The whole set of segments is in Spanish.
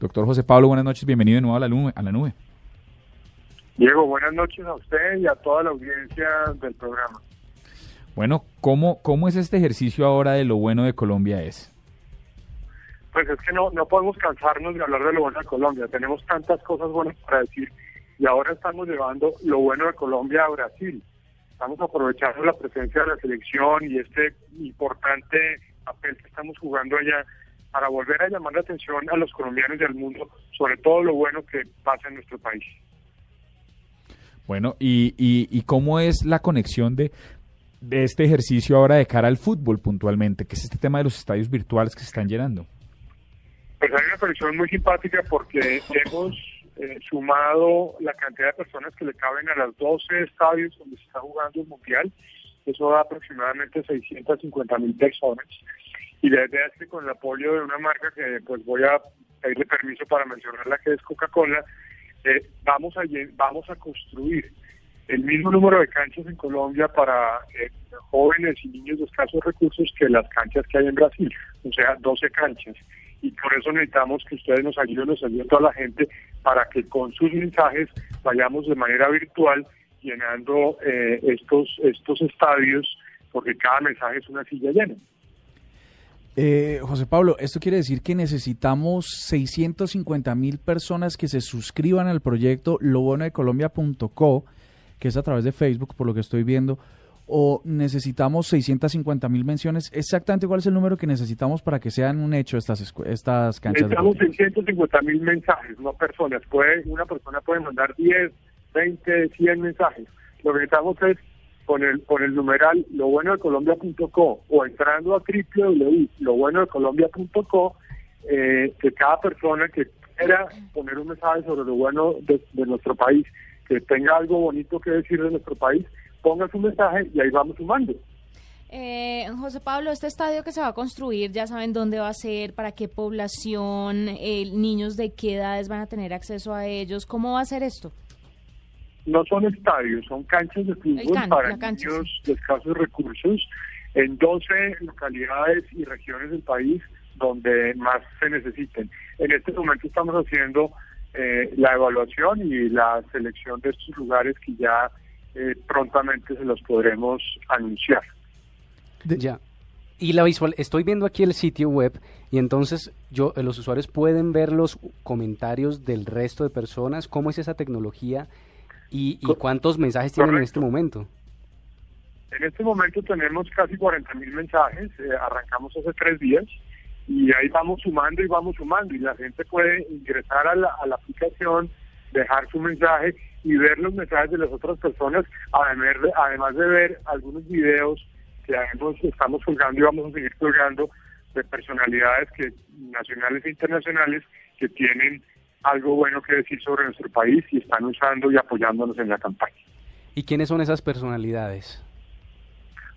Doctor José Pablo, buenas noches, bienvenido de nuevo a la nube. A la nube. Diego, buenas noches a usted y a toda la audiencia del programa. Bueno, ¿cómo, cómo es este ejercicio ahora de lo bueno de Colombia es? Pues es que no, no podemos cansarnos de hablar de lo bueno de Colombia. Tenemos tantas cosas buenas para decir y ahora estamos llevando lo bueno de Colombia a Brasil. Estamos aprovechando la presencia de la selección y este importante papel que estamos jugando allá para volver a llamar la atención a los colombianos y al mundo sobre todo lo bueno que pasa en nuestro país. Bueno, ¿y, y, cómo es la conexión de, de este ejercicio ahora de cara al fútbol puntualmente, que es este tema de los estadios virtuales que se están llenando? Pues hay una conexión muy simpática porque hemos eh, sumado la cantidad de personas que le caben a los 12 estadios donde se está jugando el Mundial. Eso da aproximadamente 650 mil personas. Y desde que con el apoyo de una marca que pues voy a pedirle permiso para mencionarla que es Coca-Cola, eh, vamos, a, vamos a construir el mismo número de canchas en Colombia para eh, jóvenes y niños de escasos recursos que las canchas que hay en Brasil, o sea, 12 canchas. Y por eso necesitamos que ustedes nos ayuden, nos ayuden toda la gente para que con sus mensajes vayamos de manera virtual llenando eh, estos, estos estadios, porque cada mensaje es una silla llena. Eh, José Pablo, esto quiere decir que necesitamos 650 mil personas que se suscriban al proyecto lobonoecolombia.co, que es a través de Facebook, por lo que estoy viendo, o necesitamos 650 mil menciones. Exactamente cuál es el número que necesitamos para que sean un hecho estas estas canchas. Necesitamos 650 mil mensajes, no personas. Puede, una persona puede mandar 10, 20, 100 mensajes. Lo que necesitamos es con el, con el numeral lo bueno de Colombia.co o entrando a www.lobuenodecolombia.co, eh, que cada persona que quiera poner un mensaje sobre lo bueno de, nuestro país, que tenga algo bonito que decir de nuestro país, ponga su mensaje y ahí vamos sumando. Eh, José Pablo, este estadio que se va a construir, ya saben dónde va a ser, para qué población, eh, niños de qué edades van a tener acceso a ellos, ¿cómo va a ser esto? No son estadios, son canchas de fútbol para niños de escasos recursos en 12 localidades y regiones del país donde más se necesiten. En este momento estamos haciendo eh, la evaluación y la selección de estos lugares que ya eh, prontamente se los podremos anunciar. Ya. Y la visual, estoy viendo aquí el sitio web y entonces yo, los usuarios pueden ver los comentarios del resto de personas. ¿Cómo es esa tecnología? ¿Y, cuántos mensajes tienen en este momento? En este momento tenemos casi 40 mil mensajes, eh, arrancamos hace tres días y ahí vamos sumando y vamos sumando y la gente puede ingresar a la, aplicación, dejar su mensaje y ver los mensajes de las otras personas, además de, además de ver algunos videos que estamos colgando y vamos a seguir colgando de personalidades que nacionales e internacionales que tienen algo bueno que decir sobre nuestro país y están usando y apoyándonos en la campaña. ¿Y quiénes son esas personalidades?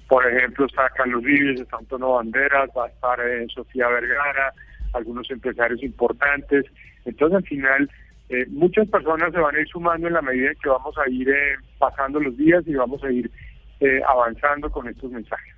Por ejemplo, está Carlos Vives, está Antonio Banderas, va a estar eh, Sofía Vergara, algunos empresarios importantes. Entonces, al final, eh, muchas personas se van a ir sumando en la medida en que vamos a ir eh, pasando los días y vamos a ir avanzando con estos mensajes.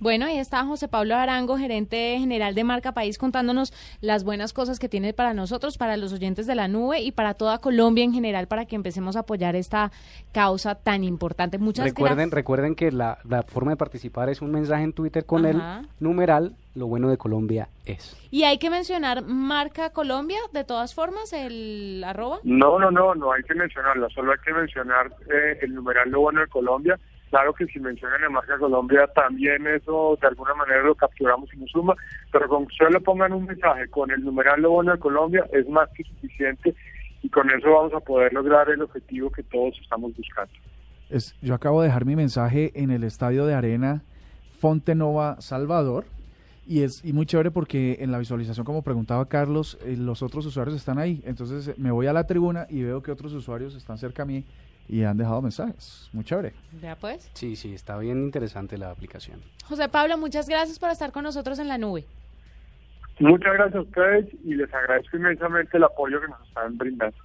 Bueno, ahí está José Pablo Arango, gerente general de Marca País, contándonos las buenas cosas que tiene para nosotros, para los oyentes de la nube y para toda Colombia en general, para que empecemos a apoyar esta causa tan importante. Muchas recuerden, gracias. Recuerden que la, forma de participar es un mensaje en Twitter con el numeral lo bueno de Colombia es. ¿Y hay que mencionar Marca Colombia de todas formas, el arroba? No, no, no, no hay que mencionarla, solo hay que mencionar eh, el numeral lo bueno de Colombia Claro que si mencionan la marca Colombia, también eso de alguna manera lo capturamos y nos suma, pero con que solo pongan un mensaje con el numeral bueno de Colombia es más que suficiente y con eso vamos a poder lograr el objetivo que todos estamos buscando. Yo acabo de dejar mi mensaje en el estadio de arena Fonte Nova Salvador y es y muy chévere porque en la visualización, como preguntaba Carlos, eh, los otros usuarios están ahí. Entonces me voy a la tribuna y veo que otros usuarios están cerca a mí y han dejado mensajes. Muy chévere. Ya pues. Sí, sí, está bien interesante la aplicación. José Pablo, muchas gracias por estar con nosotros en la nube. Muchas gracias a ustedes y les agradezco inmensamente el apoyo que nos están brindando.